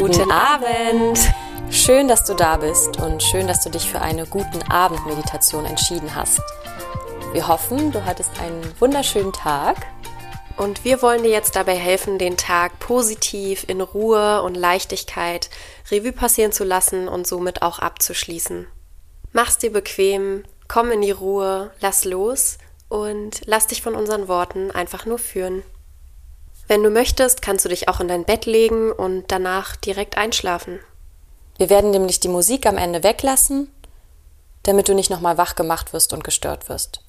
Guten Abend! Schön, dass du da bist und schön, dass du dich für eine guten Abend-Meditation entschieden hast. Wir hoffen, du hattest einen wunderschönen Tag. Und wir wollen dir jetzt dabei helfen, den Tag positiv, in Ruhe und Leichtigkeit Revue passieren zu lassen und somit auch abzuschließen. Mach's dir bequem, komm in die Ruhe, lass los und lass dich von unseren Worten einfach nur führen. Wenn du möchtest, kannst du dich auch in dein Bett legen und danach direkt einschlafen. Wir werden nämlich die Musik am Ende weglassen, damit du nicht nochmal wach gemacht wirst und gestört wirst.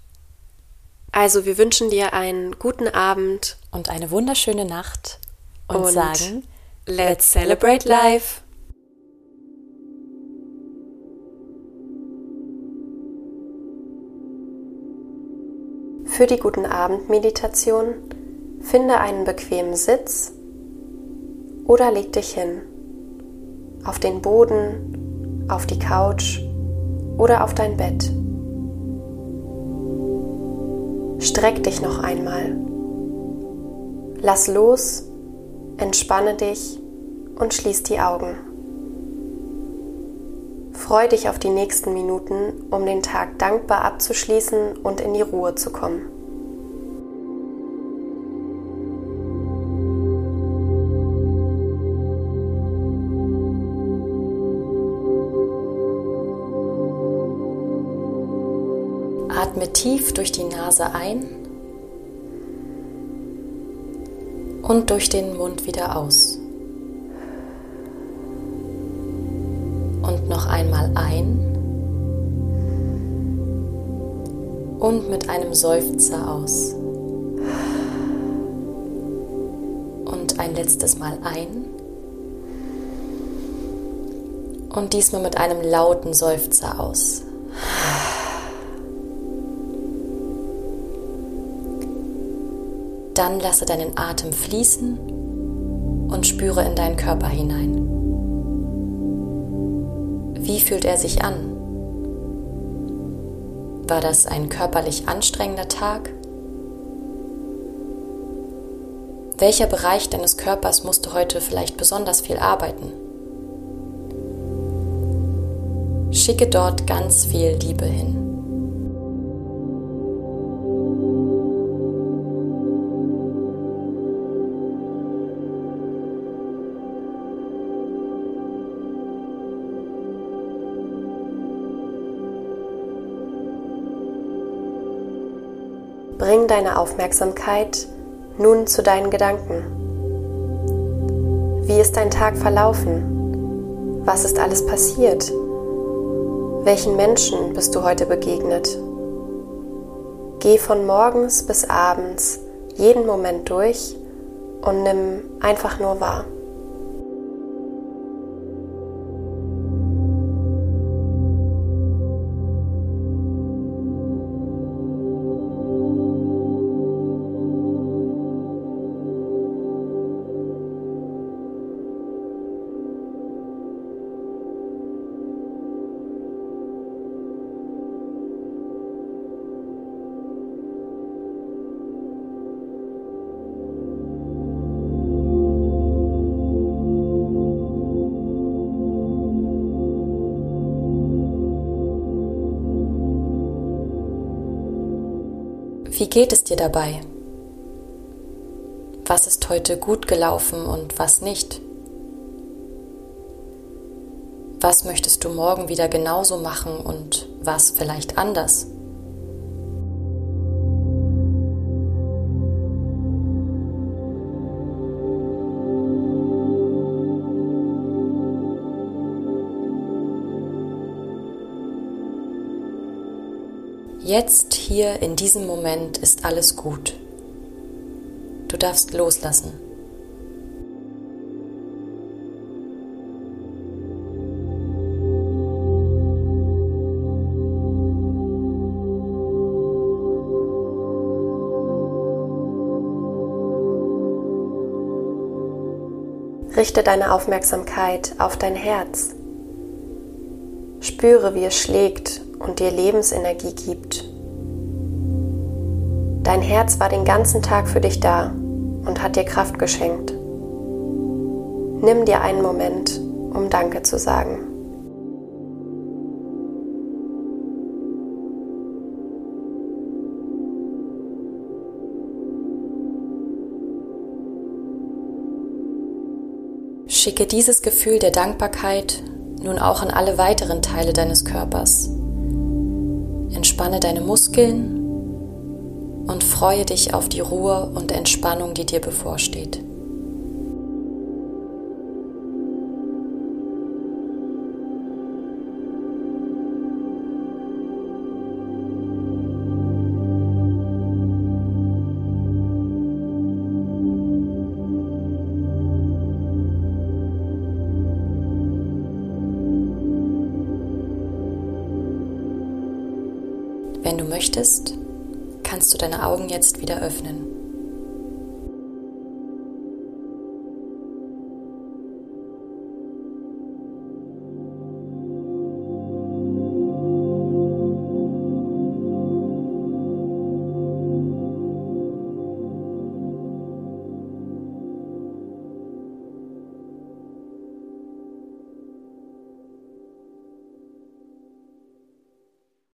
Also wir wünschen dir einen guten Abend und eine wunderschöne Nacht und, und sagen, let's celebrate life. Für die guten Abend-Meditation finde einen bequemen Sitz oder leg dich hin. Auf den Boden, auf die Couch oder auf dein Bett. Streck dich noch einmal. Lass los, entspanne dich und schließ die Augen. Freu dich auf die nächsten Minuten, um den Tag dankbar abzuschließen und in die Ruhe zu kommen. Atme tief durch die Nase ein und durch den Mund wieder aus. Und noch einmal ein und mit einem Seufzer aus. Und ein letztes Mal ein und diesmal mit einem lauten Seufzer aus. Dann lasse deinen Atem fließen und spüre in deinen Körper hinein. Wie fühlt er sich an? War das ein körperlich anstrengender Tag? Welcher Bereich deines Körpers musste heute vielleicht besonders viel arbeiten? Schicke dort ganz viel Liebe hin. Bring deine Aufmerksamkeit nun zu deinen Gedanken. Wie ist dein Tag verlaufen? Was ist alles passiert? Welchen Menschen bist du heute begegnet? Geh von morgens bis abends jeden Moment durch und nimm einfach nur wahr. Wie geht es dir dabei? Was ist heute gut gelaufen und was nicht? Was möchtest du morgen wieder genauso machen und was vielleicht anders? Jetzt, hier, in diesem Moment ist alles gut. Du darfst loslassen. Richte deine Aufmerksamkeit auf dein Herz. Spüre, wie es schlägt und dir Lebensenergie gibt. Dein Herz war den ganzen Tag für dich da und hat dir Kraft geschenkt. Nimm dir einen Moment, um Danke zu sagen. Schicke dieses Gefühl der Dankbarkeit nun auch an alle weiteren Teile deines Körpers. Entspanne deine Muskeln und freue dich auf die Ruhe und Entspannung, die dir bevorsteht. Wenn du möchtest, kannst du deine Augen jetzt wieder öffnen.